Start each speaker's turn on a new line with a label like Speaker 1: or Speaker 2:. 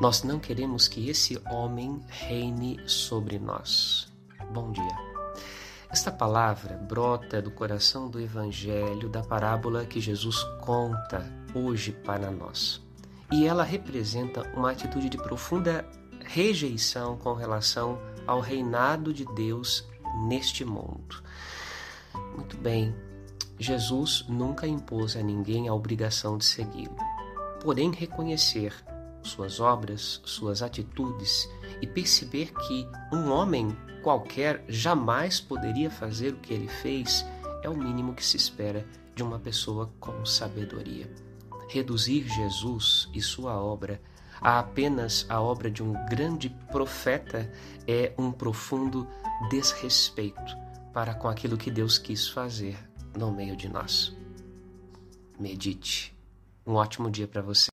Speaker 1: Nós não queremos que esse homem reine sobre nós. Bom dia. Esta palavra brota do coração do Evangelho da parábola que Jesus conta hoje para nós. E ela representa uma atitude de profunda rejeição com relação ao reinado de Deus neste mundo. Muito bem, Jesus nunca impôs a ninguém a obrigação de segui-lo. Porém, reconhecer suas obras, suas atitudes e perceber que um homem qualquer jamais poderia fazer o que ele fez é o mínimo que se espera de uma pessoa com sabedoria. Reduzir Jesus e sua obra a apenas a obra de um grande profeta é um profundo desrespeito para com aquilo que Deus quis fazer no meio de nós. Medite. Um ótimo dia para você.